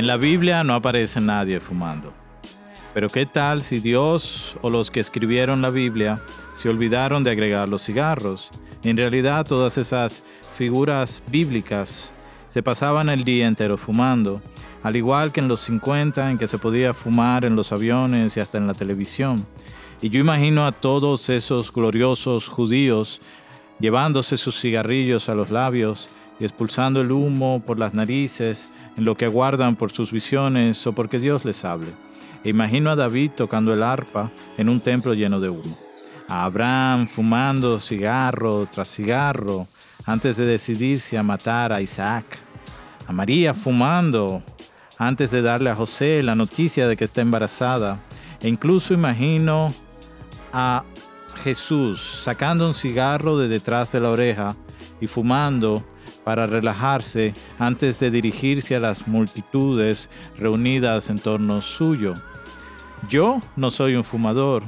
En la Biblia no aparece nadie fumando. Pero ¿qué tal si Dios o los que escribieron la Biblia se olvidaron de agregar los cigarros? En realidad todas esas figuras bíblicas se pasaban el día entero fumando, al igual que en los 50 en que se podía fumar en los aviones y hasta en la televisión. Y yo imagino a todos esos gloriosos judíos llevándose sus cigarrillos a los labios y expulsando el humo por las narices lo que aguardan por sus visiones o porque Dios les hable. E imagino a David tocando el arpa en un templo lleno de humo. A Abraham fumando cigarro tras cigarro antes de decidirse a matar a Isaac. A María fumando antes de darle a José la noticia de que está embarazada. E incluso imagino a Jesús sacando un cigarro de detrás de la oreja y fumando para relajarse antes de dirigirse a las multitudes reunidas en torno suyo. Yo no soy un fumador,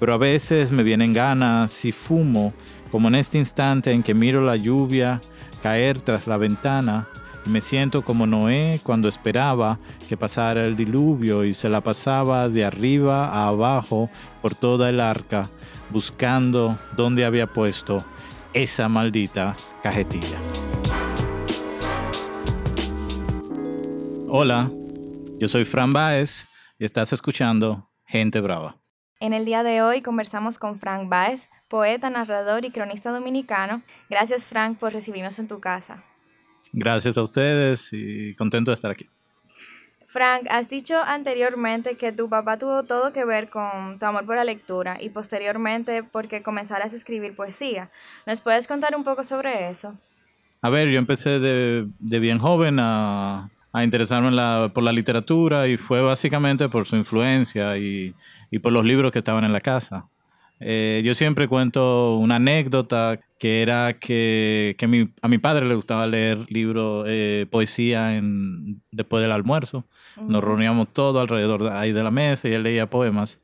pero a veces me vienen ganas y fumo, como en este instante en que miro la lluvia caer tras la ventana y me siento como Noé cuando esperaba que pasara el diluvio y se la pasaba de arriba a abajo por toda el arca, buscando dónde había puesto esa maldita cajetilla. Hola, yo soy Fran Baez y estás escuchando Gente Brava. En el día de hoy conversamos con Frank Baez, poeta, narrador y cronista dominicano. Gracias Frank por recibirnos en tu casa. Gracias a ustedes y contento de estar aquí. Frank, has dicho anteriormente que tu papá tuvo todo que ver con tu amor por la lectura y posteriormente porque comenzaras a escribir poesía. ¿Nos puedes contar un poco sobre eso? A ver, yo empecé de, de bien joven a, a interesarme por la literatura y fue básicamente por su influencia y, por los libros que estaban en la casa. Eh, yo siempre cuento una anécdota que era que, a mi padre le gustaba leer libros, eh, poesía en, después del almuerzo. Nos reuníamos todos alrededor de, ahí de la mesa y él leía poemas.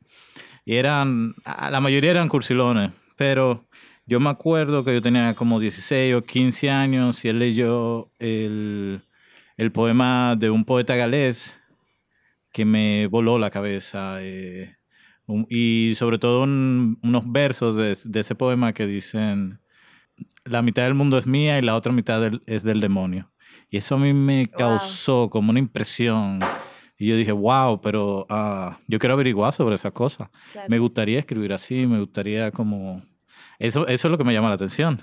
Y eran, la mayoría eran cursilones, pero yo me acuerdo que yo tenía como 16 o 15 años y él leyó el el poema de un poeta galés que me voló la cabeza. Eh, y sobre todo unos versos de, ese poema que dicen, la mitad del mundo es mía y la otra mitad es del demonio. Y eso a mí me causó como una impresión. Y yo dije, wow, pero ah, yo quiero averiguar sobre esa cosa. Me gustaría escribir así, me gustaría como... Eso, eso es lo que me llama la atención.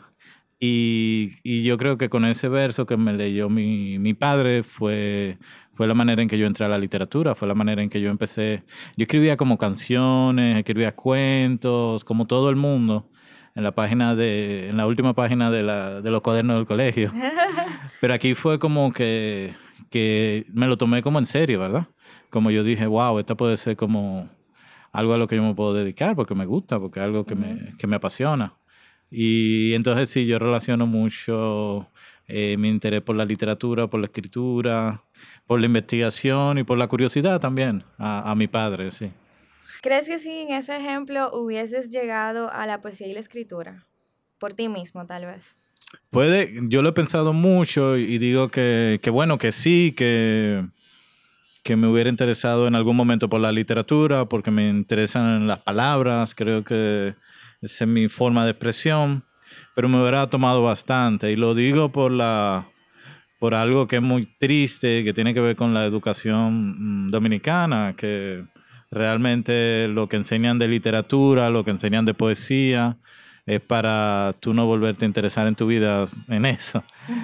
Y, y, yo creo que con ese verso que me leyó mi, mi, padre fue, fue la manera en que yo entré a la literatura, fue la manera en que yo empecé. Yo escribía como canciones, escribía cuentos, como todo el mundo, en la página de, en la última página de, la, de los cuadernos del colegio. Pero aquí fue como que, que me lo tomé como en serio, ¿verdad? Como yo dije, wow, esta puede ser como algo a lo que yo me puedo dedicar porque me gusta, porque es algo que, me, que me apasiona. Y entonces sí, yo relaciono mucho eh, mi interés por la literatura, por la escritura, por la investigación y por la curiosidad también a, a mi padre, sí. ¿Crees que si en ese ejemplo hubieses llegado a la poesía y la escritura? Por ti mismo, tal vez. Puede, yo lo he pensado mucho y digo que, que bueno, que sí, que, que me hubiera interesado en algún momento por la literatura, porque me interesan las palabras, creo que esa es mi forma de expresión, pero me hubiera tomado bastante. Y lo digo por, la, por algo que es muy triste, que tiene que ver con la educación mm, dominicana, que realmente lo que enseñan de literatura, lo que enseñan de poesía, es para tú no volverte a interesar en tu vida en eso.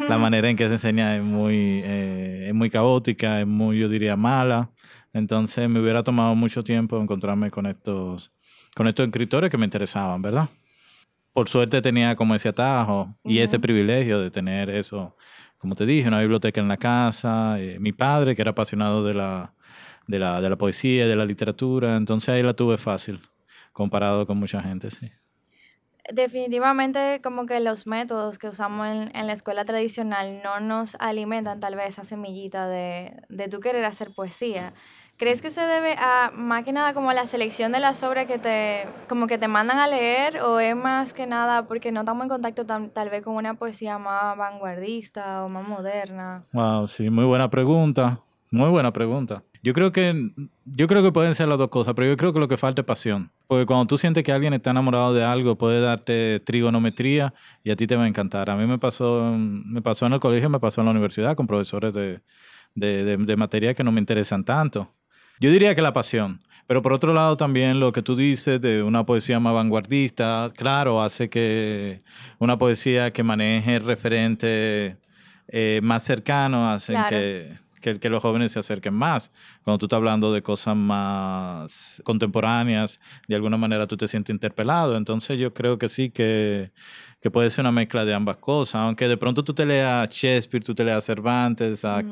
La manera en que se enseña es muy, eh, es muy caótica, es muy, yo diría, mala. Entonces me hubiera tomado mucho tiempo encontrarme con estos con estos escritores que me interesaban, ¿verdad? Por suerte tenía como ese atajo y ese privilegio de tener eso, como te dije, una biblioteca en la casa, eh, mi padre que era apasionado de la, de la, de la poesía, de la literatura, entonces ahí la tuve fácil, comparado con mucha gente, sí. Definitivamente como que los métodos que usamos en, en, la escuela tradicional no nos alimentan tal vez esa semillita de, de tú querer hacer poesía. ¿Crees que se debe a más que nada como la selección de las obras que te, como que te mandan a leer o es más que nada porque no estamos en contacto tal vez con una poesía más vanguardista o más moderna? Wow, sí, muy buena pregunta. Muy buena pregunta. Yo creo que yo creo que pueden ser las dos cosas, pero yo creo que lo que falta es pasión. Porque cuando tú sientes que alguien está enamorado de algo, puede darte trigonometría y a ti te va a encantar. A mí me pasó, me pasó en el colegio, me pasó en la universidad con profesores de, de, de, materia que no me interesan tanto. Yo diría que la pasión. Pero por otro lado también lo que tú dices de una poesía más vanguardista, claro, hace que una poesía que maneje el referente eh, más cercano, hace que que, que, los jóvenes se acerquen más. Cuando tú estás hablando de cosas más contemporáneas, de alguna manera tú te sientes interpelado. Entonces yo creo que sí, que, que puede ser una mezcla de ambas cosas. Aunque de pronto tú te leas a Shakespeare, tú te leas a Cervantes, a,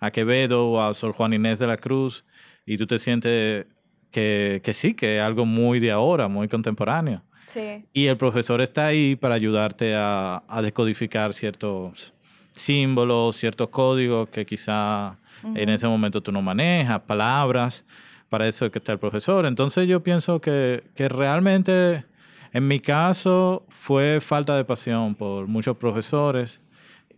a Quevedo o a Sor Juan Inés de la Cruz, y tú te sientes que, que sí, que es algo muy de ahora, muy contemporáneo. Sí. Y el profesor está ahí para ayudarte a, a descodificar ciertos símbolos, ciertos códigos que quizá en ese momento tú no manejas, palabras, para eso es que está el profesor. Entonces yo pienso que, que realmente en mi caso fue falta de pasión por muchos profesores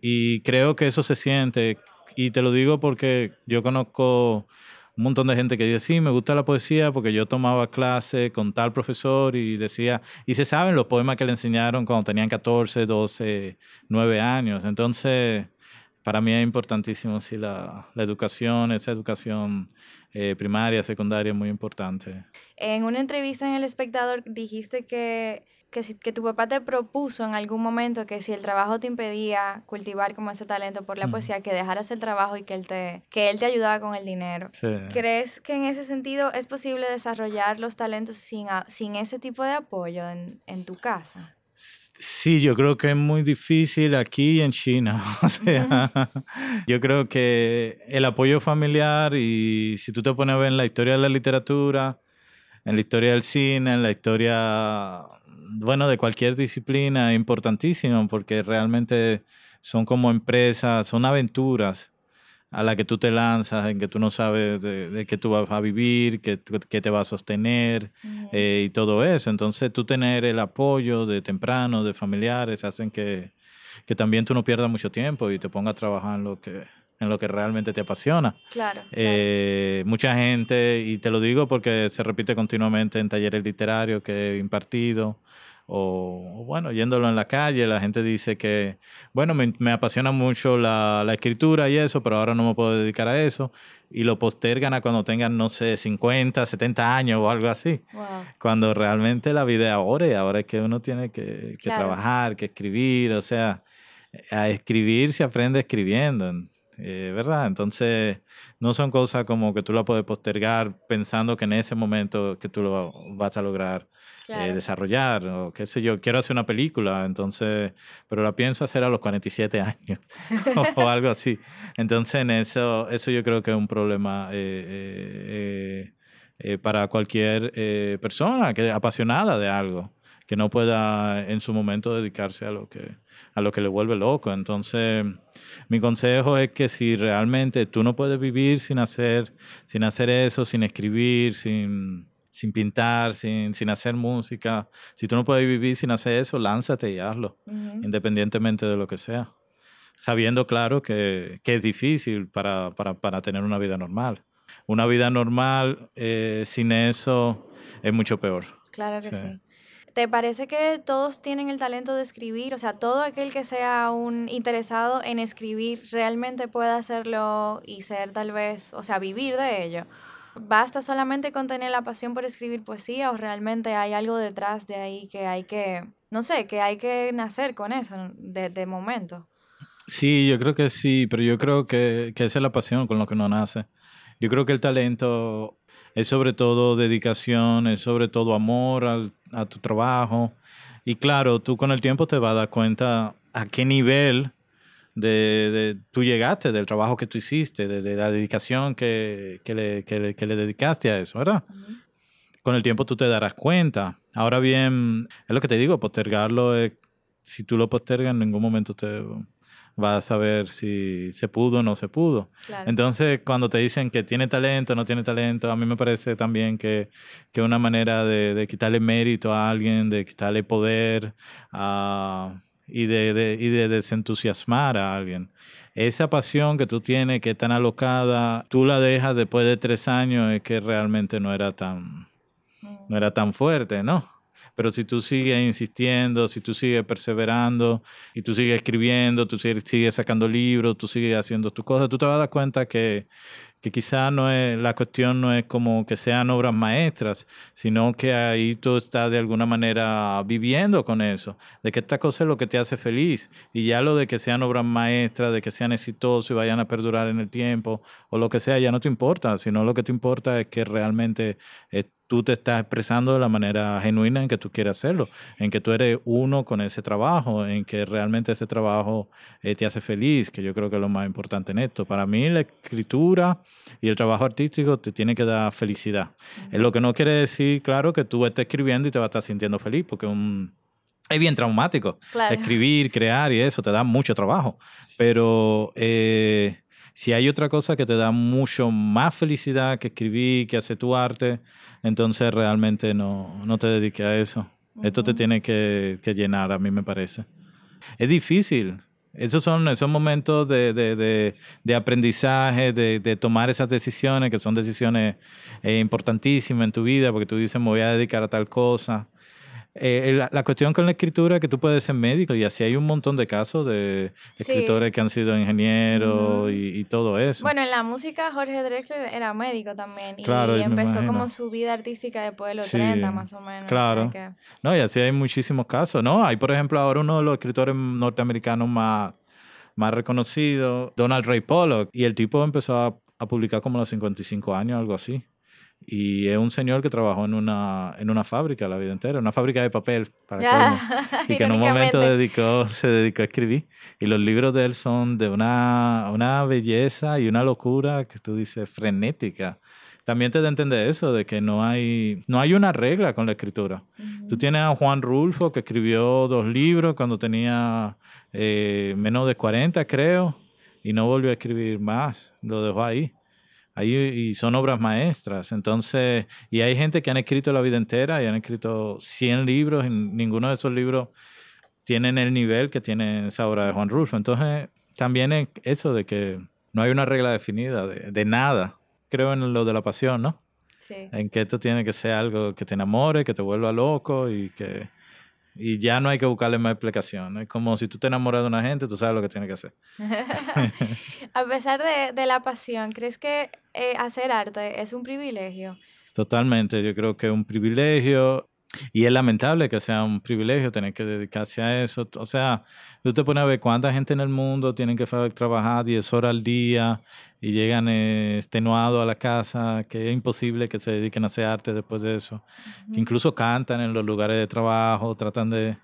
y creo que eso se siente y te lo digo porque yo conozco un montón de gente que dice, sí, me gusta la poesía porque yo tomaba clase con tal profesor y decía, y se saben los poemas que le enseñaron cuando tenían 14, 12, 9 años. Entonces, para mí es importantísimo, sí, la, la educación, esa educación eh, primaria, secundaria, muy importante. En una entrevista en El Espectador dijiste que que, si, que tu papá te propuso en algún momento que si el trabajo te impedía cultivar como ese talento por la poesía, que dejaras el trabajo y que él te, que él te ayudaba con el dinero. ¿Crees que en ese sentido es posible desarrollar los talentos sin, sin ese tipo de apoyo en, en tu casa? Sí, yo creo que es muy difícil aquí en China. O sea, yo creo que el apoyo familiar y si tú te pones a ver en la historia de la literatura, en la historia del cine, en la historia bueno, de cualquier disciplina, importantísimo, porque realmente son como empresas, son aventuras a las que tú te lanzas, en que tú no sabes de, qué tú vas a vivir, qué, te va a sostener eh, y todo eso. Entonces, tú tener el apoyo de temprano, de familiares, hacen que, que también tú no pierdas mucho tiempo y te pongas a trabajar en lo que, en lo que realmente te apasiona. Claro. Eh, mucha gente, y te lo digo porque se repite continuamente en talleres literarios que he impartido, o, bueno, yéndolo en la calle, la gente dice que, bueno, me, me apasiona mucho la, la, escritura y eso, pero ahora no me puedo dedicar a eso. Y lo postergan a cuando tengan, no sé, 50, 70 años o algo así. Cuando realmente la vida es ahora y ahora es que uno tiene que, que trabajar, que escribir, o sea, a escribir se aprende escribiendo. Eh, ¿verdad? Entonces, no son cosas como que tú la puedes postergar pensando que en ese momento que tú lo vas a lograr eh, desarrollar, o qué sé yo, quiero hacer una película, entonces, pero la pienso hacer a los 47 años o, algo así. Entonces, en eso, eso yo creo que es un problema eh, para cualquier persona que apasionada de algo que no pueda en su momento dedicarse a lo que a lo que le vuelve loco. Entonces, mi consejo es que si realmente tú no puedes vivir sin hacer sin hacer eso, sin escribir, sin sin pintar, sin, sin hacer música, si tú no puedes vivir sin hacer eso, lánzate y hazlo, independientemente de lo que sea. Sabiendo, claro, que, que es difícil para, para, para, tener una vida normal. Una vida normal eh, sin eso es mucho peor. Claro que sí. ¿Te parece que todos tienen el talento de escribir? O sea, todo aquel que sea un interesado en escribir realmente puede hacerlo y ser tal vez, o sea, vivir de ello. ¿Basta solamente con tener la pasión por escribir poesía o realmente hay algo detrás de ahí que hay que, no sé, que hay que nacer con eso de, de momento? Sí, yo creo que sí, pero yo creo que, que es la pasión con lo que uno nace. Yo creo que el talento es sobre todo dedicación, es sobre todo amor al, a tu trabajo. Y claro, tú con el tiempo te vas a dar cuenta a qué nivel de, de tú llegaste, del trabajo que tú hiciste, de, la dedicación que, que, le, que, le, que, le, dedicaste a eso, ¿verdad? Con el tiempo tú te darás cuenta. Ahora bien, es lo que te digo, postergarlo, si tú lo postergas en ningún momento te vas a saber si se pudo o no se pudo. Entonces, cuando te dicen que tiene talento o no tiene talento, a mí me parece también que, que una manera de, de, quitarle mérito a alguien, de quitarle poder y, de, de, y de desentusiasmar a alguien. esa pasión que tú tienes, que es tan alocada, tú la dejas después de tres años, es que realmente no era tan, no era tan fuerte, ¿no? Pero si tú sigues insistiendo, si tú sigues perseverando y tú sigues escribiendo, tú sigues sacando libros, tú sigues haciendo tus cosas, tú te vas a dar cuenta que, que quizás no es, la cuestión no es como que sean obras maestras, sino que ahí tú estás de alguna manera viviendo con eso, de que esta cosa es lo que te hace feliz. Y ya lo de que sean obras maestras, de que sean exitosos y vayan a perdurar en el tiempo, o lo que sea, ya no te importa, sino lo que te importa es que realmente tú te estás expresando de la manera genuina en que tú quieres hacerlo, en que tú eres uno con ese trabajo, en que realmente ese trabajo eh, te hace feliz, que yo creo que es lo más importante en esto. Para mí la escritura y el trabajo artístico te tiene que dar felicidad. Es lo que no quiere decir, claro, que tú estés escribiendo y te vas a estar sintiendo feliz, porque un, es bien traumático. Escribir, crear y eso te da mucho trabajo. Pero... Eh, si hay otra cosa que te da mucho más felicidad que escribir, que hacer tu arte, entonces realmente no, no te dediques a eso. Esto te tiene que, que, llenar, a mí me parece. Es difícil. Esos son esos momentos de, de, de, de aprendizaje, de, tomar esas decisiones, que son decisiones eh, importantísimas en tu vida, porque tú dices, me voy a dedicar a tal cosa. Eh, la, cuestión con la escritura es que tú puedes ser médico y así hay un montón de casos de escritores que han sido ingenieros y, todo eso. Bueno, en la música Jorge Drexler era médico también y empezó como su vida artística después de los 30 más o menos. Claro. No, y así hay muchísimos casos, ¿no? Hay, por ejemplo, ahora uno de los escritores norteamericanos más, más reconocidos, Donald Ray Pollock, y el tipo empezó a, a publicar como a los 55 años, algo así. Y es un señor que trabajó en una, en una fábrica la vida entera, una fábrica de papel, para y que en un momento dedicó, se dedicó a escribir. Y los libros de él son de una, una belleza y una locura que tú dices frenética. También te a entender eso, de que no hay, no hay una regla con la escritura. Tú tienes a Juan Rulfo, que escribió dos libros cuando tenía eh, menos de 40, creo, y no volvió a escribir más, lo dejó ahí y son obras maestras. Entonces, y hay gente que han escrito la vida entera y han escrito 100 libros y ninguno de esos libros tienen el nivel que tiene esa obra de Juan Rulfo. Entonces, también es eso de que no hay una regla definida de, de nada. Creo en lo de la pasión, ¿no? Sí. En que esto tiene que ser algo que te enamore, que te vuelva loco y que y ya no hay que buscarle más explicación. Es como si tú te enamoras de una gente, tú sabes lo que tienes que hacer. a pesar de, de, la pasión, ¿crees que eh, hacer arte es un privilegio? Totalmente, yo creo que es un privilegio. Y es lamentable que sea un privilegio tener que dedicarse a eso. O sea, tú te pones a ver cuánta gente en el mundo tiene que trabajar 10 horas al día y llegan eh, extenuados a la casa, que es imposible que se dediquen a hacer arte después de eso. Que incluso cantan en los lugares de trabajo, tratan de...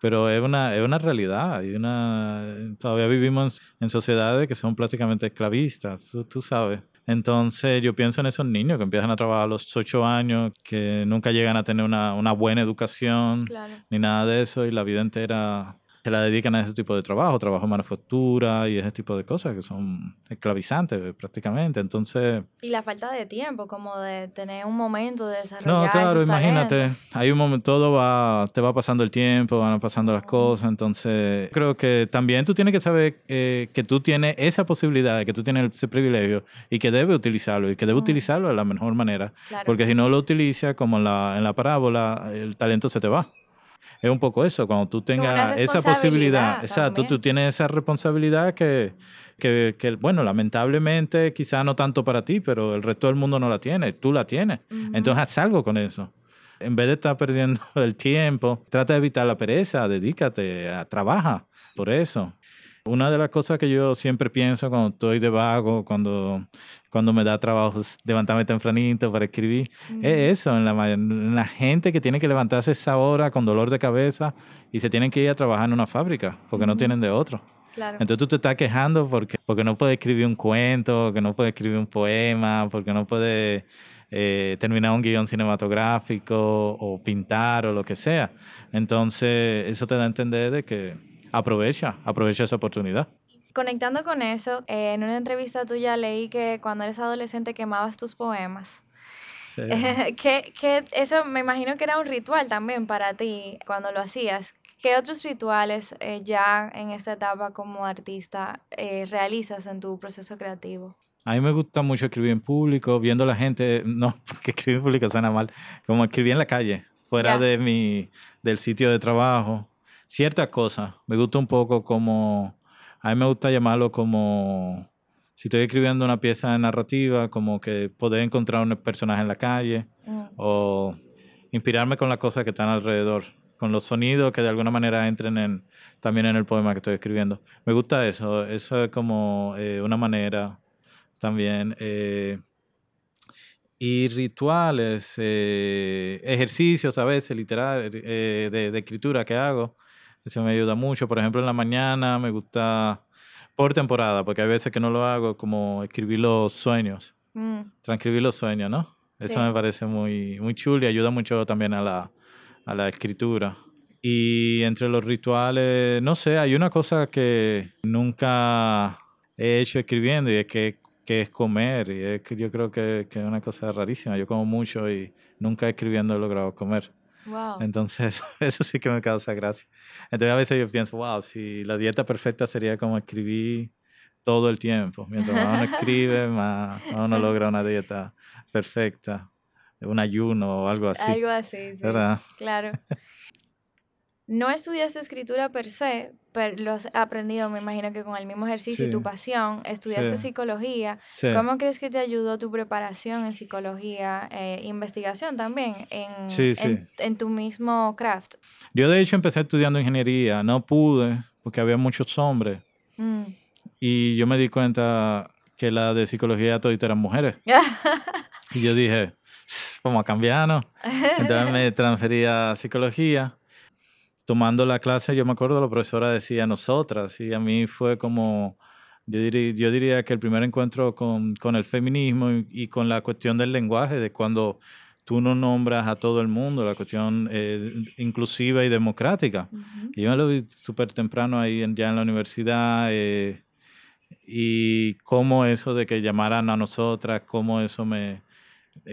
Pero es una, es una realidad. Hay una, todavía vivimos en sociedades que son prácticamente esclavistas, tú, sabes. Entonces yo pienso en esos niños que empiezan a trabajar a los ocho años, que nunca llegan a tener una, una buena educación, ni nada de eso, y la vida entera se la dedican a ese tipo de trabajo, trabajo en manufactura y ese tipo de cosas que son esclavizantes eh, prácticamente. Entonces... Y la falta de tiempo, como de tener un momento de desarrollar. No, claro, imagínate, hay un momento, todo va, te va pasando el tiempo, van pasando las cosas, entonces creo que también tú tienes que saber eh, que tú tienes esa posibilidad, que tú tienes ese privilegio y que debes utilizarlo y que debes utilizarlo de la mejor manera, porque si no lo utilizas como en la, en la parábola, el talento se te va es un poco eso, cuando tú tengas esa posibilidad, exacto, tú tienes esa responsabilidad que, que, que, bueno, lamentablemente quizá no tanto para ti, pero el resto del mundo no la tiene, tú la tienes. Entonces haz algo con eso. En vez de estar perdiendo el tiempo, trata de evitar la pereza, dedícate, a, trabaja por eso. Una de las cosas que yo siempre pienso cuando estoy de vago, cuando, cuando me da trabajo levantarme tempranito para escribir, es eso, en la, en la, gente que tiene que levantarse esa hora con dolor de cabeza y se tienen que ir a trabajar en una fábrica porque no tienen de otro. Claro. Entonces tú te estás quejando porque, porque no puedes escribir un cuento, que no puedes escribir un poema, porque no puedes eh, terminar un guion cinematográfico o pintar o lo que sea. Entonces eso te da a entender de que aprovecha, aprovecha esa oportunidad. Conectando con eso, eh, en una entrevista tuya leí que cuando eres adolescente quemabas tus poemas. que, que, eso me imagino que era un ritual también para ti cuando lo hacías. ¿Qué otros rituales eh, ya en esta etapa como artista eh, realizas en tu proceso creativo? A mí me gusta mucho escribir en público, viendo a la gente, no, porque escribir en público suena mal, como escribir en la calle, fuera de mi, del sitio de trabajo. Ciertas cosas, me gusta un poco como, a mí me gusta llamarlo como, si estoy escribiendo una pieza narrativa, como que poder encontrar un personaje en la calle mm. o inspirarme con las cosas que están alrededor, con los sonidos que de alguna manera entren en, también en el poema que estoy escribiendo. Me gusta eso, eso es como eh, una manera también. Eh, y rituales, eh, ejercicios a veces, literal, eh, de, escritura que hago. Eso me ayuda mucho. Por ejemplo, en la mañana me gusta por temporada, porque hay veces que no lo hago, como escribir los sueños, mm. transcribir los sueños, ¿no? Eso me parece muy, muy chulo y ayuda mucho también a la, a la escritura. Y entre los rituales, no sé, hay una cosa que nunca he hecho escribiendo y es que que es comer. Y es que yo creo que, que, es una cosa rarísima. Yo como mucho y nunca escribiendo he logrado comer. Wow. Entonces, eso sí que me causa gracia. Entonces, a veces yo pienso, wow, si la dieta perfecta sería como escribir todo el tiempo. Mientras más uno escribe, más uno logra una dieta perfecta. Un ayuno o algo así. Algo así, sí. ¿verdad? Claro. No estudiaste escritura per se, pero lo has aprendido, me imagino que con el mismo ejercicio y tu pasión. Estudiaste psicología. ¿Cómo crees que te ayudó tu preparación en psicología, eh, investigación también, en, en, tu mismo craft? Yo de hecho empecé estudiando ingeniería, no pude porque había muchos hombres. Mm. Y yo me di cuenta que la de psicología todas eran mujeres. y yo dije, vamos a cambiarnos. Entonces me transferí a psicología tomando la clase, yo me acuerdo, la profesora decía nosotras, y a mí fue como, yo diría, yo diría que el primer encuentro con, con el feminismo y, con la cuestión del lenguaje, de cuando tú no nombras a todo el mundo, la cuestión eh, inclusiva y democrática. y yo me lo vi súper temprano ahí ya en la universidad. Eh, y cómo eso de que llamaran a nosotras, cómo eso me,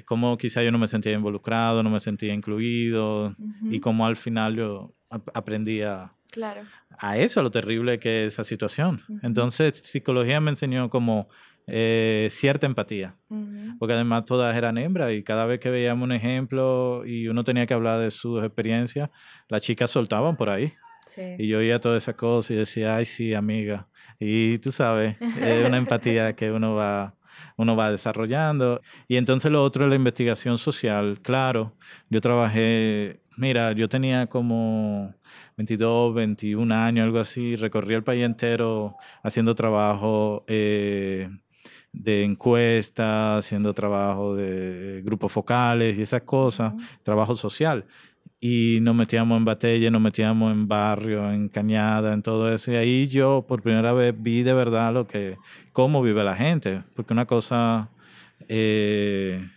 cómo quizá yo no me sentía involucrado, no me sentía incluido, y cómo al final yo aprendí a, claro. a eso, a lo terrible que es esa situación. Entonces, psicología me enseñó como eh, cierta empatía, porque además todas eran hembras y cada vez que veíamos un ejemplo y uno tenía que hablar de sus experiencias, las chicas soltaban por ahí. Y yo oía todas esas cosas y decía, ay, sí, amiga. Y tú sabes, es una empatía que uno va uno va desarrollando. Y entonces lo otro es la investigación social. Claro, yo trabajé, mira, yo tenía como 22, 21 años, algo así, recorrí el país entero haciendo trabajo. Eh, de encuestas, haciendo trabajo de grupos focales y esas cosas, trabajo social y nos metíamos en batalla, nos metíamos en barrio, en cañada, en todo eso. Y ahí yo por primera vez vi de verdad lo que, cómo vive la gente. Porque una cosa eh,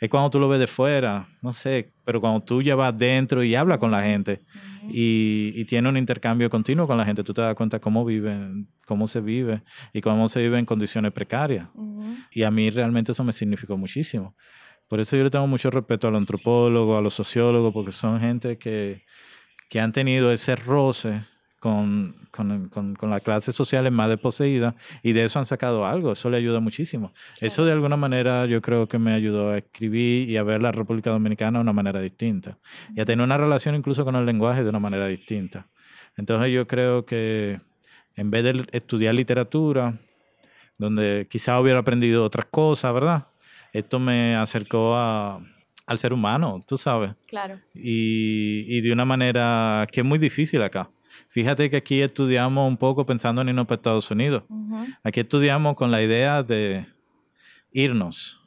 es cuando tú lo ves de fuera, no sé, pero cuando tú ya vas dentro y hablas con la gente y, y tienes un intercambio continuo con la gente, tú te das cuenta cómo viven, cómo se vive y cómo se vive en condiciones precarias. Y a mí realmente eso me significó muchísimo. Por eso yo le tengo mucho respeto a los antropólogos, a los sociólogos, porque son gente que, que han tenido ese roce con, con, con, con las clases sociales más desposeídas y de eso han sacado algo. Eso le ayuda muchísimo. Eso de alguna manera yo creo que me ayudó a escribir y a ver la República Dominicana de una manera distinta y a tener una relación incluso con el lenguaje de una manera distinta. Entonces yo creo que en vez de estudiar literatura, donde quizá hubiera aprendido otras cosas, ¿verdad? Esto me acercó a, al ser humano, tú sabes. Claro. Y, y, de una manera que es muy difícil acá. Fíjate que aquí estudiamos un poco pensando en irnos para Estados Unidos. Aquí estudiamos con la idea de irnos.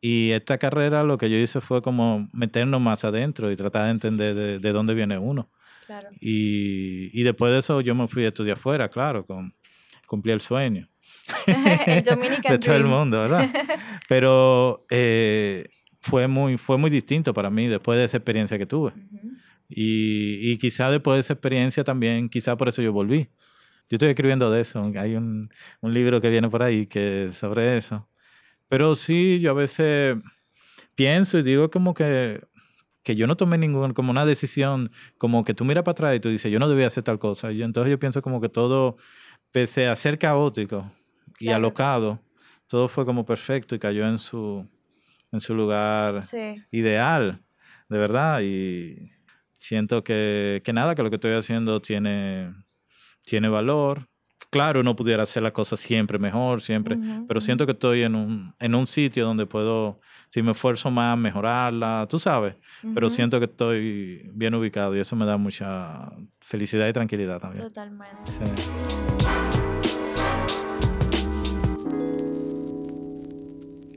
Y esta carrera lo que yo hice fue como meternos más adentro y tratar de entender de, de dónde viene uno. Claro. Y, y, después de eso yo me fui a estudiar afuera, claro, con, cumplí el sueño. el de todo el mundo, ¿verdad? Pero eh, fue, muy, fue muy distinto para mí después de esa experiencia que tuve. y, y, quizá después de esa experiencia también, quizá por eso yo volví. Yo estoy escribiendo de eso. Hay un, un libro que viene por ahí que sobre eso. Pero sí, yo a veces pienso y digo como que que yo no tomé ningún, como una decisión, como que tú miras para atrás y tú dices, yo no debía hacer tal cosa. Y entonces yo pienso como que todo, pese a ser caótico y alocado, todo fue como perfecto y cayó en su, en su lugar ideal, de verdad. Y siento que, que nada, que lo que estoy haciendo tiene, tiene valor claro, no pudiera hacer la cosa siempre mejor, siempre, pero siento que estoy en un, en un sitio donde puedo, si me esfuerzo más, mejorarla, tú sabes, pero siento que estoy bien ubicado y eso me da mucha felicidad y tranquilidad también. Totalmente.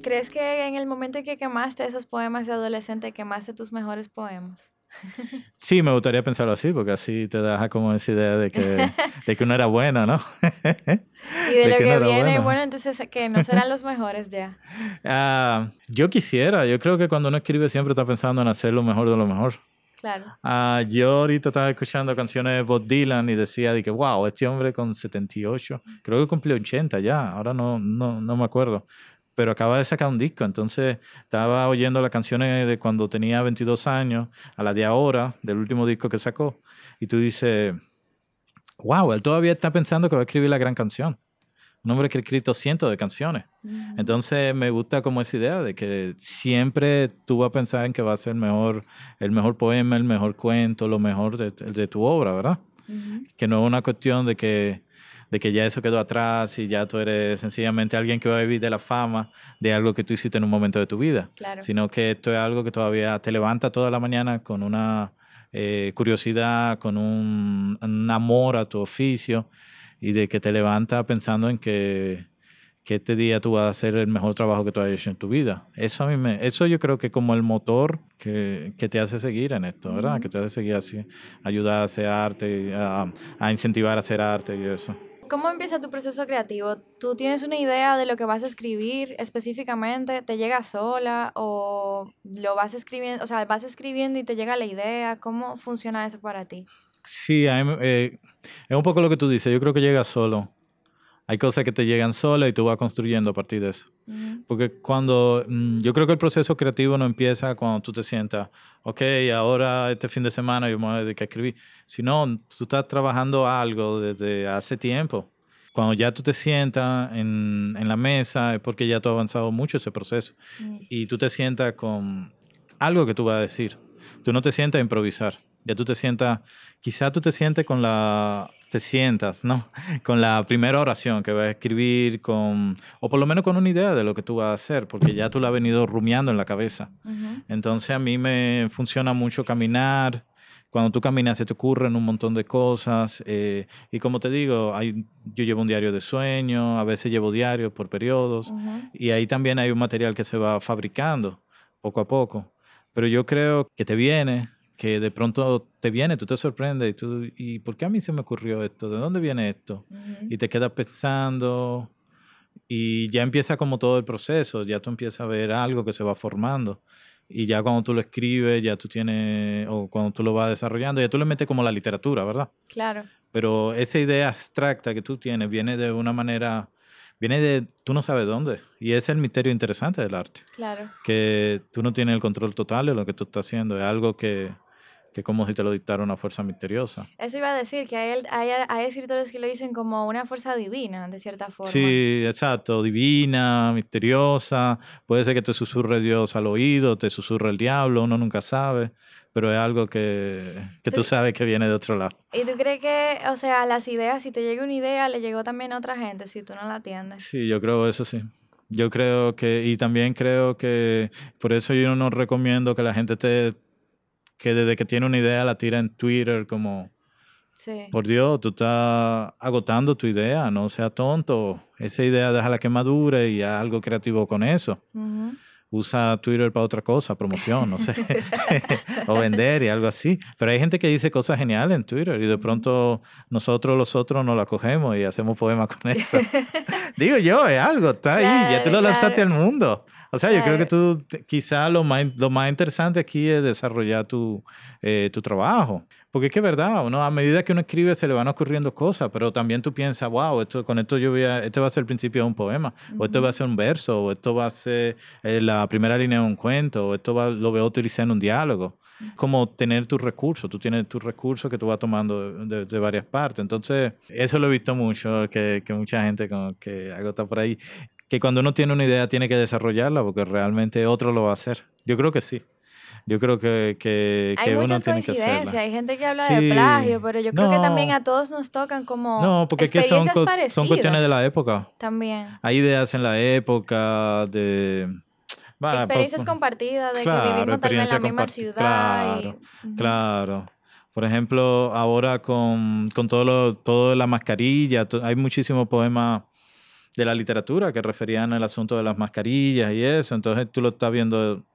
¿Crees que en el momento en que quemaste esos poemas de adolescente, quemaste tus mejores poemas? Sí, me gustaría pensarlo así, porque así te deja como esa idea de que, de que uno era buena, ¿no? y de, lo que, viene, bueno. entonces que no serán los mejores ya. Ah, yo quisiera, yo creo que cuando uno escribe siempre está pensando en hacer lo mejor de lo mejor. Claro. Ah, yo ahorita estaba escuchando canciones de Bob Dylan y decía de que, wow, este hombre con 78, creo que cumplió 80 ya, ahora no, no, no me acuerdo pero acaba de sacar un disco, entonces estaba oyendo las canciones de cuando tenía 22 años a la de ahora, del último disco que sacó, y tú dices, wow, él todavía está pensando que va a escribir la gran canción. Un hombre que ha escrito cientos de canciones. Mm. Entonces me gusta como esa idea de que siempre tú vas a pensar en que va a ser el mejor, el mejor poema, el mejor cuento, lo mejor de, de tu obra, ¿verdad? Que no es una cuestión de que de que ya eso quedó atrás y ya tú eres sencillamente alguien que va a vivir de la fama de algo que tú hiciste en un momento de tu vida, sino que esto es algo que todavía te levanta toda la mañana con una eh, curiosidad, con un, amor a tu oficio y de que te levanta pensando en que, que este día tú vas a hacer el mejor trabajo que tú has hecho en tu vida. Eso a mí me, eso yo creo que como el motor que, que te hace seguir en esto, ¿verdad? Que te hace seguir así, ayudar a hacer arte, a, a incentivar a hacer arte y eso. ¿Cómo empieza tu proceso creativo? ¿Tú tienes una idea de lo que vas a escribir específicamente? ¿Te llega sola o lo vas escribiendo, o sea, vas escribiendo y te llega la idea? ¿Cómo funciona eso para ti? Sí, eh, es un poco lo que tú dices. Yo creo que llega solo. Hay cosas que te llegan solas y tú vas construyendo a partir de eso. Porque cuando, mm, yo creo que el proceso creativo no empieza cuando tú te sientas, ok, ahora este fin de semana yo me voy a dedicar a escribir. Sino, tú estás trabajando algo desde hace tiempo. Cuando ya tú te sientas en, en la mesa es porque ya tú has avanzado mucho ese proceso. Y tú te sientas con algo que tú vas a decir. Tú no te sientas a improvisar. Ya tú te sientas, quizá tú te sientes con la te sientas, ¿no? Con la primera oración que vas a escribir, con, o por lo menos con una idea de lo que tú vas a hacer, porque ya tú la has venido rumiando en la cabeza. Entonces a mí me funciona mucho caminar. Cuando tú caminas se te ocurren un montón de cosas. Eh, y como te digo, hay, yo llevo un diario de sueño, a veces llevo diarios por periodos. Y ahí también hay un material que se va fabricando poco a poco. Pero yo creo que te viene que de pronto te viene, tú te sorprendes y tú, ¿y por qué a mí se me ocurrió esto? ¿De dónde viene esto? Y te quedas pensando y ya empieza como todo el proceso, ya tú empiezas a ver algo que se va formando y ya cuando tú lo escribes, ya tú tienes, o cuando tú lo vas desarrollando, ya tú le metes como la literatura, ¿verdad? Claro. Pero esa idea abstracta que tú tienes viene de una manera viene de tú no sabes dónde. Y ese es el misterio interesante del arte. Claro. Que tú no tienes el control total de lo que tú estás haciendo. Es algo que, que como si te lo dictara una fuerza misteriosa. Eso iba a decir, que hay, hay, hay, escritores que lo dicen como una fuerza divina, de cierta forma. Sí, exacto, divina, misteriosa, puede ser que te susurre Dios al oído, te susurre el diablo, uno nunca sabe, pero es algo que, que tú sabes que viene de otro lado. ¿Y tú crees que, o sea, las ideas, si te llega una idea, le llegó también a otra gente si tú no la atiendes? Sí, yo creo eso sí. Yo creo que, y también creo que, por eso yo no recomiendo que la gente te que desde que tiene una idea la tira en Twitter como, sí. por Dios, tú estás agotando tu idea, no sea tonto. Esa idea déjala que madure y haz algo creativo con eso. Usa Twitter para otra cosa, promoción, no sé, o vender y algo así. Pero hay gente que dice cosas geniales en Twitter y de pronto nosotros los otros nos la cogemos y hacemos poemas con eso. Digo yo, es algo, está ahí, ya tú lo lanzaste al mundo. O sea, yo creo que tú, quizá lo más, lo más interesante aquí es desarrollar tu, eh, tu trabajo. porque es que es verdad, uno, a medida que uno escribe se le van ocurriendo cosas, pero también tú piensas, wow, esto, con esto yo voy a, este va a ser el principio de un poema, o esto va a ser un verso, o esto va a ser eh, la primera línea de un cuento, o esto va, lo voy a utilizar en un diálogo. Como tener tus recursos, tú tienes tus recursos que tú vas tomando de, de varias partes. Entonces, eso lo he visto mucho, que, que mucha gente como que agota por ahí, que cuando uno tiene una idea tiene que desarrollarla porque realmente otro lo va a hacer. Yo creo que sí. Yo creo que, que, hay muchas uno tiene que coincidencias, hay gente que habla de plagio, pero yo creo que también a todos nos tocan como No, porque es que son, son cuestiones de la época. También. Hay ideas en la época de... experiencias compartidas, de que vivimos tal vez en la misma ciudad. Claro, claro. Por ejemplo, ahora con, con todo, lo, todo la mascarilla, hay muchísimos poemas de la literatura que referían al asunto de las mascarillas y eso. Entonces tú lo estás viendo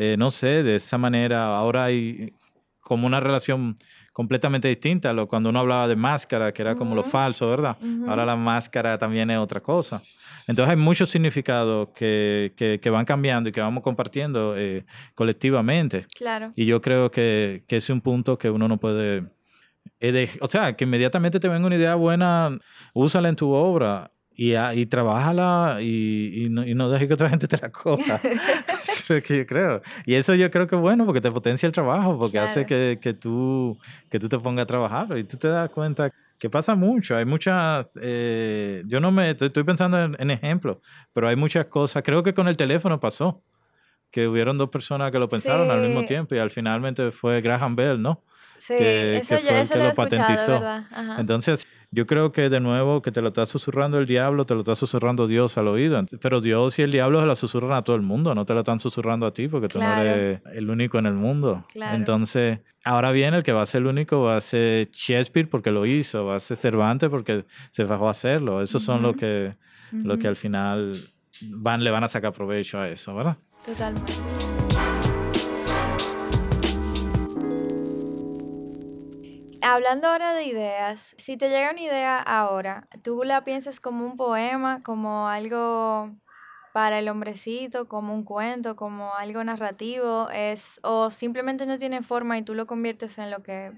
eh, no sé, de esa manera ahora hay como una relación completamente distinta lo cuando uno hablaba de máscara, que era como lo falso, ¿verdad? Ahora la máscara también es otra cosa. Entonces hay muchos significados que, que, van cambiando y que vamos compartiendo eh, colectivamente. Claro. Y yo creo que, que es un punto que uno no puede... Eh, o sea, que inmediatamente te venga una idea buena, úsala en tu obra y, y trabájala y, y, no, y no dejes que otra gente te la coja. eso es que yo creo. Y eso yo creo que es bueno porque te potencia el trabajo, porque hace que, que, tú, que tú te pongas a trabajar y tú te das cuenta que pasa mucho. Hay muchas, eh, yo no me, estoy, pensando en, ejemplos, pero hay muchas cosas. Creo que con el teléfono pasó, que hubieron dos personas que lo pensaron al mismo tiempo y al finalmente fue Graham Bell, ¿no? Sí, eso, yo, eso lo, he patentizó. Entonces, yo creo que de nuevo que te lo está susurrando el diablo, te lo está susurrando Dios al oído. Pero Dios y el diablo se lo susurran a todo el mundo, no te lo están susurrando a ti porque tú no eres el único en el mundo. Entonces, ahora viene el que va a ser el único, va a ser Shakespeare porque lo hizo, va a ser Cervantes porque se fajó a hacerlo. Esos son los que, lo que al final van, le van a sacar provecho a eso, ¿verdad? Totalmente. Hablando ahora de ideas, si te llega una idea ahora, ¿tú la piensas como un poema, como algo para el hombrecito, como un cuento, como algo narrativo, es o simplemente no tiene forma y tú lo conviertes en lo que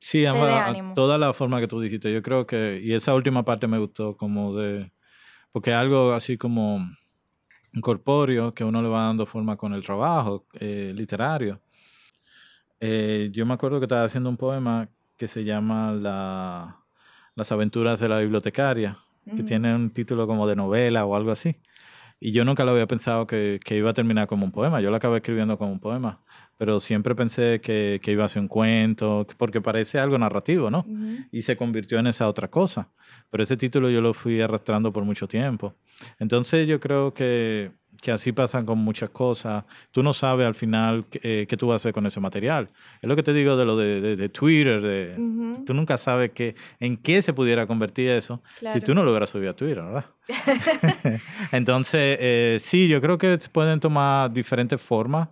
Sí, te ánimo? toda la forma que tú dijiste, yo creo que y esa última parte me gustó como de porque algo así como corpóreo que uno le va dando forma con el trabajo eh, literario. Eh, yo me acuerdo que estaba haciendo un poema que se llama la, Las aventuras de la bibliotecaria, que tiene un título como de novela o algo así. Y yo nunca lo había pensado que, que, iba a terminar como un poema. Yo lo acabé escribiendo como un poema. Pero siempre pensé que, que iba a ser un cuento, porque parece algo narrativo, ¿no? Y se convirtió en esa otra cosa. Pero ese título yo lo fui arrastrando por mucho tiempo. Entonces yo creo que que así pasan con muchas cosas. Tú no sabes al final qué, eh, tú vas a hacer con ese material. Es lo que te digo de lo de, de, Twitter. De, Tú nunca sabes que, en qué se pudiera convertir eso si tú no lo hubieras subido a Twitter, ¿verdad? Entonces, eh, sí, yo creo que pueden tomar diferentes formas.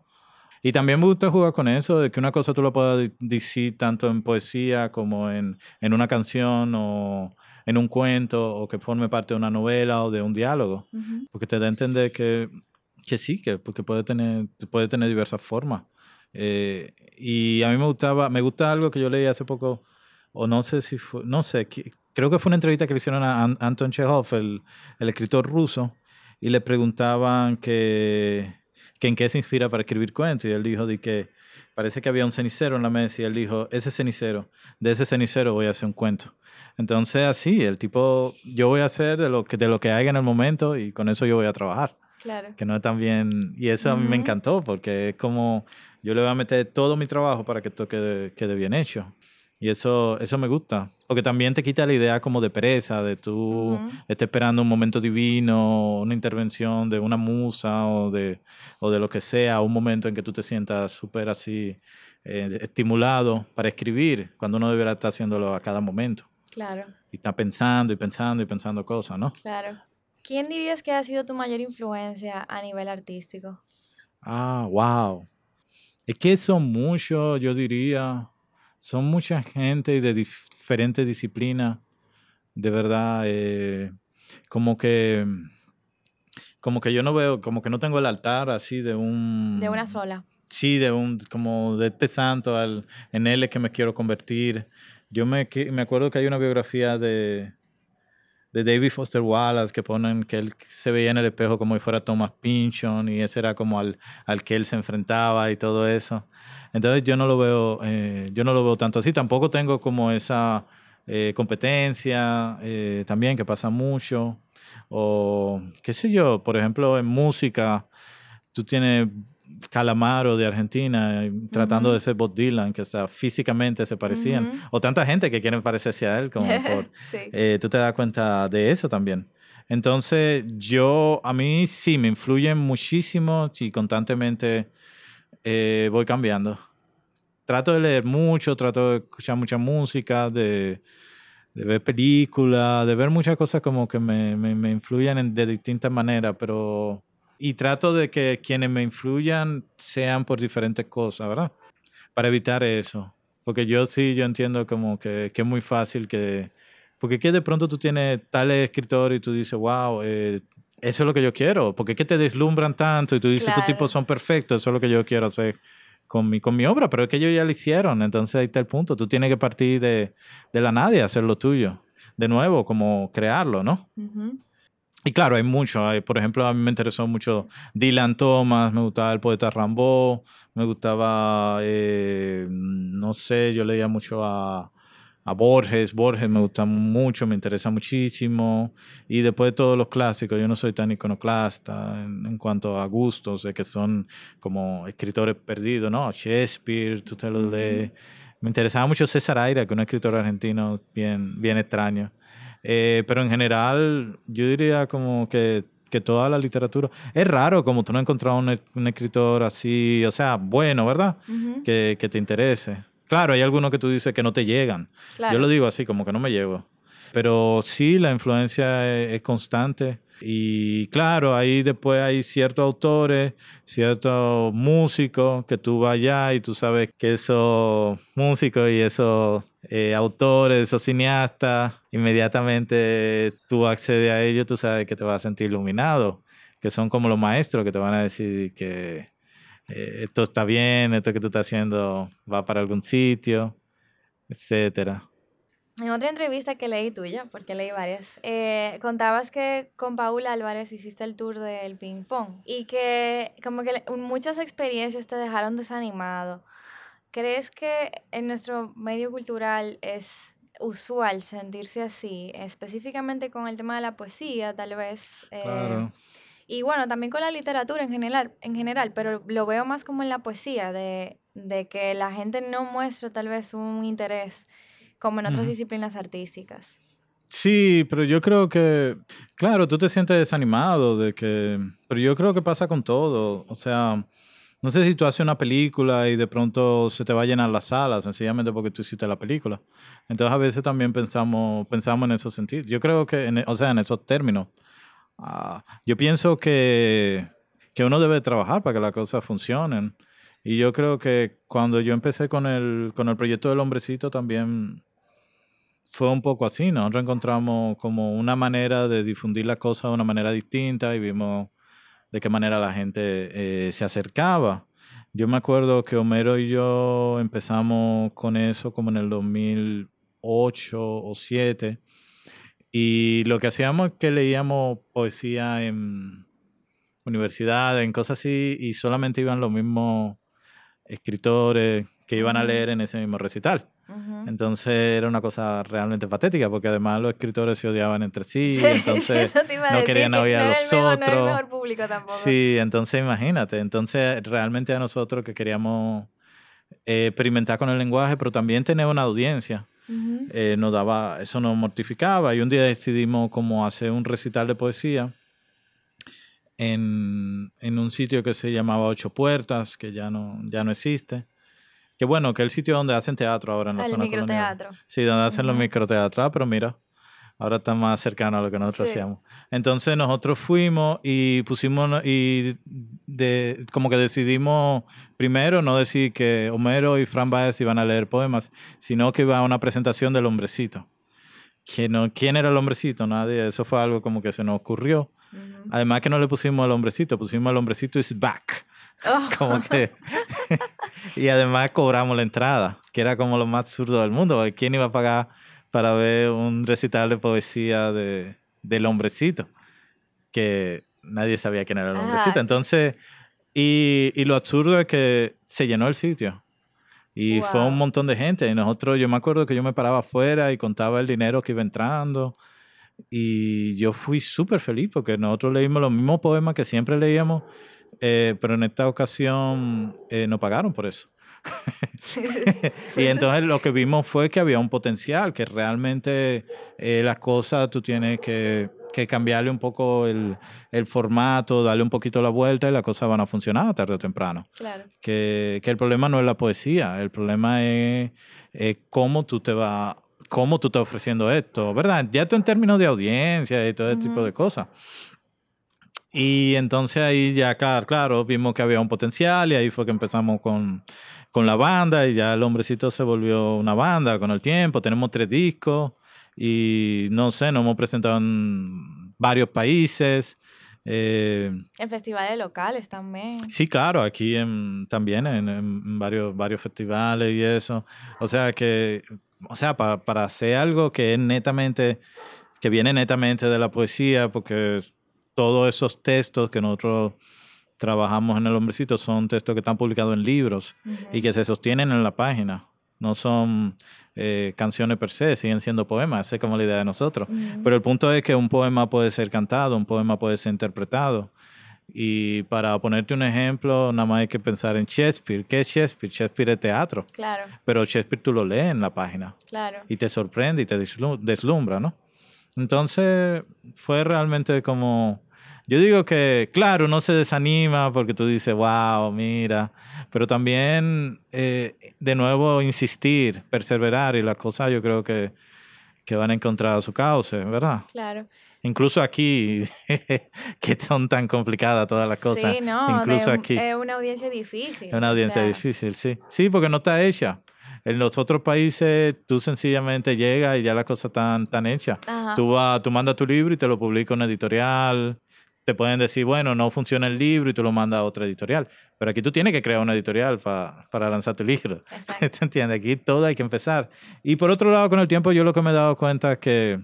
Y también me gusta jugar con eso, de que una cosa tú lo puedas decir tanto en poesía como en, en una canción o en un cuento o que forme parte de una novela o de un diálogo, porque te da a entender que, que sí, que porque puede tener, puede tener diversas formas. Eh, y a mí me gustaba, me gusta algo que yo leí hace poco, o no sé si fue, no sé, creo que fue una entrevista que le hicieron a Anton Chekhov, el, el escritor ruso, y le preguntaban que, que en qué se inspira para escribir cuentos, y él dijo de que parece que había un cenicero en la mesa, y él dijo, ese cenicero, de ese cenicero voy a hacer un cuento. Entonces, así, el tipo, yo voy a hacer de lo que, de lo que haya en el momento y con eso yo voy a trabajar. Claro. Que no es tan bien. Y eso a mí me encantó porque es como yo le voy a meter todo mi trabajo para que esto quede, quede bien hecho. Y eso, eso me gusta. Porque también te quita la idea como de pereza, de tú estar esperando un momento divino, una intervención de una musa o de, o de lo que sea, un momento en que tú te sientas súper así eh, estimulado para escribir, cuando uno debería estar haciéndolo a cada momento. Claro. Y está pensando y pensando y pensando cosas, ¿no? Claro. ¿Quién dirías que ha sido tu mayor influencia a nivel artístico? Ah, wow. Es que son muchos, yo diría, son mucha gente de diferentes disciplinas. De verdad, eh, como que como que yo no veo, como que no tengo el altar así de un... De una sola. sí, de un, como de este santo al, en él es que me quiero convertir. Yo me, me acuerdo que hay una biografía de, de David Foster Wallace que ponen que él se veía en el espejo como si fuera Thomas Pynchon y ese era como al, al que él se enfrentaba y todo eso. Entonces yo no lo veo, eh, yo no lo veo tanto así. Tampoco tengo como esa eh, competencia eh, también que pasa mucho. O qué sé yo, por ejemplo, en música, tú tienes Calamaro de Argentina tratando de ser Bob Dylan, que hasta físicamente se parecían. O tanta gente que quiere parecerse a él, como por, tú te das cuenta de eso también. Entonces, yo, a mí sí, me influyen muchísimo y constantemente eh, voy cambiando. Trato de leer mucho, trato de escuchar mucha música, de, ver películas, de ver muchas cosas como que me, me, influyen de distintas maneras, pero... Y trato de que quienes me influyan sean por diferentes cosas, ¿verdad? Para evitar eso. Porque yo sí, yo entiendo como que, que es muy fácil que... Porque que de pronto tú tienes tal escritor y tú dices, wow, eso es lo que yo quiero, porque es que te deslumbran tanto y tú dices, estos tipos son perfectos, eso es lo que yo quiero hacer con mi, con mi obra, pero es que ellos ya lo hicieron, entonces ahí está el punto, tú tienes que partir de, de la nadie, hacer lo tuyo, de nuevo, como crearlo, ¿no? Y claro, hay mucho, hay, por ejemplo, a mí me interesó mucho Dylan Thomas, me gustaba el poeta Rambo, me gustaba, eh, no sé, yo leía mucho a a Borges. Borges me gusta mucho, me interesa muchísimo. Y después de todos los clásicos, yo no soy tan iconoclasta en, cuanto a gustos, de que son como escritores perdidos, ¿no? Shakespeare, tú te lo lees. Me interesaba mucho César Aira, que es un escritor argentino bien, bien extraño. Eh, pero en general, yo diría como que, que, toda la literatura. Es raro como tú no has encontrado un, un escritor así, o sea, bueno, ¿verdad? que, que te interese. Claro, hay algunos que tú dices que no te llegan. Yo lo digo así, como que no me llevo. Pero sí, la influencia es, constante. Y claro, ahí después hay ciertos autores, ciertos músicos que tú vas allá y tú sabes que esos músicos y esos eh, autores, esos cineastas, inmediatamente tú accedes a ellos, tú sabes que te vas a sentir iluminado, que son como los maestros que te van a decir que eh, esto está bien, esto que tú estás haciendo va para algún sitio, etcétera. En otra entrevista que leí tuya, porque leí varias, eh, contabas que con Paula Álvarez hiciste el tour del ping pong y que como que muchas experiencias te dejaron desanimado. ¿Crees que en nuestro medio cultural es usual sentirse así, específicamente con el tema de la poesía, tal vez? Eh, claro. Y bueno, también con la literatura en general, en general pero lo veo más como en la poesía, de, que la gente no muestra tal vez un interés como en otras disciplinas artísticas. Sí, pero yo creo que, claro, tú te sientes desanimado de que, pero yo creo que pasa con todo, o sea, no sé si tú haces una película y de pronto se te va a llenar la sala, sencillamente porque tú hiciste la película. Entonces a veces también pensamos, pensamos en esos sentidos. Yo creo que, en, o sea, en esos términos. Ah, yo pienso que, que, uno debe trabajar para que las cosas funcionen. Y yo creo que cuando yo empecé con el, con el proyecto del hombrecito también fue un poco así, ¿no? Nosotros encontramos como una manera de difundir las cosas de una manera distinta y vimos de qué manera la gente eh, se acercaba. Yo me acuerdo que Homero y yo empezamos con eso como en el 2008 o 2007 y lo que hacíamos es que leíamos poesía en universidades, en cosas así, y solamente iban los mismos escritores que iban a leer en ese mismo recital. Entonces era una cosa realmente patética, porque además los escritores se odiaban entre sí, entonces no querían oír a los otros. No mejor público tampoco. Sí, entonces imagínate, entonces realmente a nosotros que queríamos eh, experimentar con el lenguaje, pero también tener una audiencia. Eh, nos daba, eso nos mortificaba y un día decidimos como hacer un recital de poesía en, en, un sitio que se llamaba Ocho Puertas, que ya no, ya no existe. Que bueno, que es el sitio donde hacen teatro ahora en la el zona microteatro. Sí, donde hacen los microteatros. Ah, pero mira, ahora está más cercano a lo que nosotros hacíamos. Entonces nosotros fuimos y pusimos y de, como que decidimos primero no decir que Homero y Fran Baez iban a leer poemas, sino que iba a una presentación del hombrecito. Que no, ¿Quién era el hombrecito? Nadie. Eso fue algo como que se nos ocurrió. Además que no le pusimos al hombrecito, pusimos al hombrecito is back. Oh. como que... y además cobramos la entrada, que era como lo más absurdo del mundo, ¿quién iba a pagar para ver un recital de poesía de, del hombrecito? Que nadie sabía quién era el Ah. hombrecito. Entonces, y, y lo absurdo es que se llenó el sitio. Y fue un montón de gente. Y nosotros, yo me acuerdo que yo me paraba afuera y contaba el dinero que iba entrando. Y yo fui súper feliz porque nosotros leímos los mismos poemas que siempre leíamos, eh, pero en esta ocasión eh, nos pagaron por eso. y entonces lo que vimos fue que había un potencial, que realmente eh, las cosas tú tienes que, que cambiarle un poco el, el formato, darle un poquito la vuelta y las cosas van a funcionar tarde o temprano Claro. que, que el problema no es la poesía, el problema es, es cómo tú te vas cómo tú estás ofreciendo esto, ¿verdad? Ya tú en términos de audiencia y todo ese tipo de cosas. Y entonces ahí ya, claro, claro, vimos que había un potencial y ahí fue que empezamos con, con la banda y ya el hombrecito se volvió una banda con el tiempo. Tenemos tres discos y no sé, nos hemos presentado en varios países. Eh, En festivales locales también. Sí, claro, aquí en- también en, en varios, varios festivales y eso. O sea que, o sea, para, para hacer algo que es netamente, que viene netamente de la poesía, porque todos esos textos que nosotros trabajamos en el hombrecito son textos que están publicados en libros y que se sostienen en la página. No son eh, canciones per se, siguen siendo poemas, esa es como la idea de nosotros. Pero el punto es que un poema puede ser cantado, un poema puede ser interpretado. Y para ponerte un ejemplo, nada más hay que pensar en Shakespeare. ¿Qué es Shakespeare? Shakespeare es teatro, Claro, pero Shakespeare tú lo lees en la página claro. y te sorprende y te deslu- deslumbra, ¿no? Entonces fue realmente como... Yo digo que, claro, uno se desanima porque tú dices, wow, mira, pero también, eh, de nuevo, insistir, perseverar y las cosas yo creo que, que van a encontrar su cauce, ¿verdad? Claro. Incluso aquí, que son tan complicadas todas las cosas. Sí, no, Incluso de- aquí. es una audiencia difícil. Es una o audiencia sea, difícil, sí. Sí, porque no está hecha. En los otros países tú sencillamente llegas y ya las cosas están, tan hechas. Tú, vas, tú mandas tu libro y te lo publica una editorial. Te pueden decir, bueno, no funciona el libro y tú lo mandas a otra editorial. Pero aquí tú tienes que crear una editorial pa- para lanzar tu libro. Exacto. ¿Te entiendes? Aquí todo hay que empezar. Y por otro lado, con el tiempo yo lo que me he dado cuenta es que,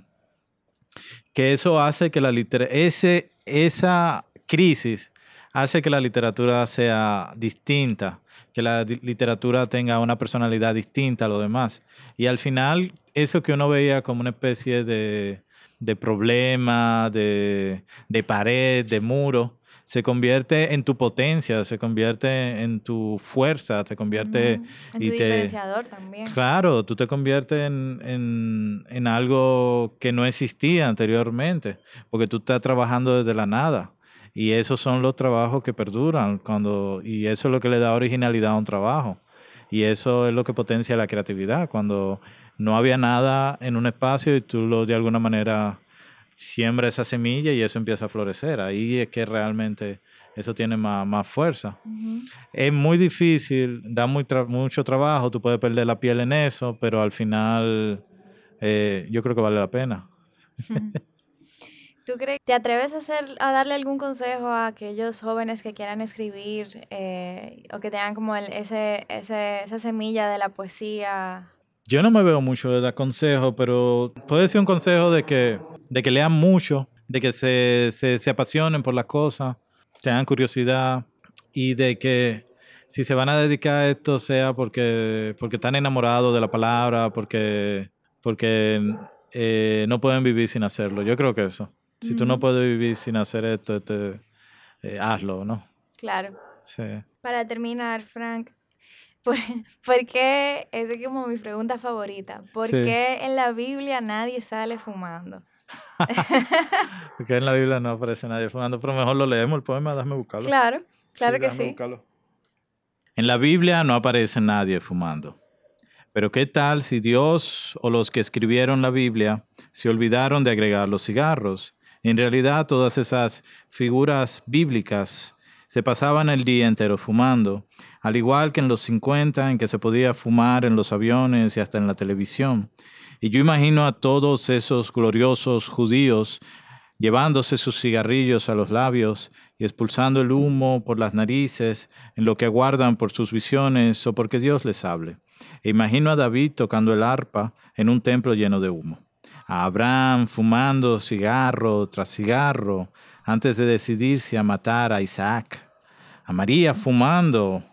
que eso hace que la literatura, ese, esa crisis hace que la literatura sea distinta, que la literatura tenga una personalidad distinta a lo demás. Y al final, eso que uno veía como una especie de, de problema, de, de pared, de muro, se convierte en tu potencia, se convierte en tu fuerza, se convierte... En tu y te- diferenciador también. Claro, tú te conviertes en, en, en algo que no existía anteriormente, porque tú estás trabajando desde la nada. Y esos son los trabajos que perduran, cuando, y eso es lo que le da originalidad a un trabajo. Y eso es lo que potencia la creatividad, cuando no había nada en un espacio y tú lo de alguna manera siembra esa semilla y eso empieza a florecer. Ahí es que realmente eso tiene más, más fuerza. Es muy difícil, da muy tra- mucho trabajo, tú puedes perder la piel en eso, pero al final eh, yo creo que vale la pena. ¿Tú crees te atreves a hacer a darle algún consejo a aquellos jóvenes que quieran escribir eh, o que tengan como el, ese, ese, esa semilla de la poesía? Yo no me veo mucho de dar consejo, pero puede ser un consejo de que, de que lean mucho, de que se, se, se apasionen por las cosas, tengan curiosidad y de que si se van a dedicar a esto sea porque, porque están enamorados de la palabra, porque, porque eh, no pueden vivir sin hacerlo. Yo creo que eso. Si tú no Ujú. puedes vivir sin hacer esto, este, eh, hazlo, ¿no? Claro. Sí. Para terminar, Frank, ¿por, por qué, esa es como mi pregunta favorita, ¿por Sí. qué en la Biblia nadie sale fumando? Porque en la Biblia no aparece nadie fumando, pero mejor lo leemos el poema, déjame buscarlo. Claro, claro que sí. buscarlo. En la Biblia no aparece nadie fumando. Pero ¿qué tal si Dios o los que escribieron la Biblia se olvidaron de agregar los cigarros? En realidad todas esas figuras bíblicas se pasaban el día entero fumando, al igual que en los 50 en que se podía fumar en los aviones y hasta en la televisión. Y yo imagino a todos esos gloriosos judíos llevándose sus cigarrillos a los labios y expulsando el humo por las narices en lo que aguardan por sus visiones o porque Dios les hable. E imagino a David tocando el arpa en un templo lleno de humo. A Abraham fumando cigarro tras cigarro antes de decidirse a matar a Isaac. A María fumando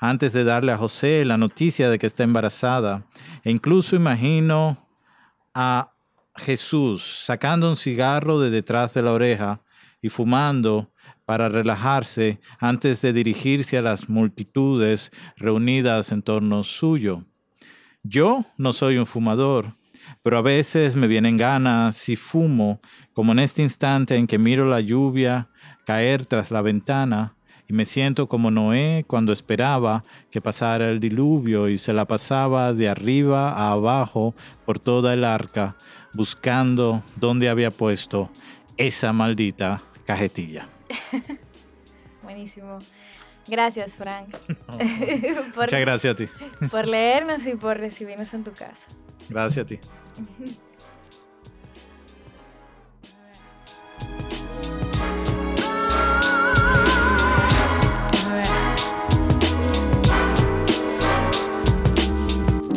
antes de darle a José la noticia de que está embarazada. E incluso imagino a Jesús sacando un cigarro de detrás de la oreja y fumando para relajarse antes de dirigirse a las multitudes reunidas en torno suyo. Yo no soy un fumador, pero a veces me vienen ganas y fumo, como en este instante en que miro la lluvia caer tras la ventana y me siento como Noé cuando esperaba que pasara el diluvio y se la pasaba de arriba a abajo por toda el arca, buscando dónde había puesto esa maldita cajetilla. Buenísimo. Gracias, Frank. Muchas gracias a ti. por leernos y por recibirnos en tu casa. Gracias a ti. Yo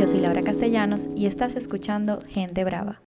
soy Laura Castellanos y estás escuchando Gente Brava.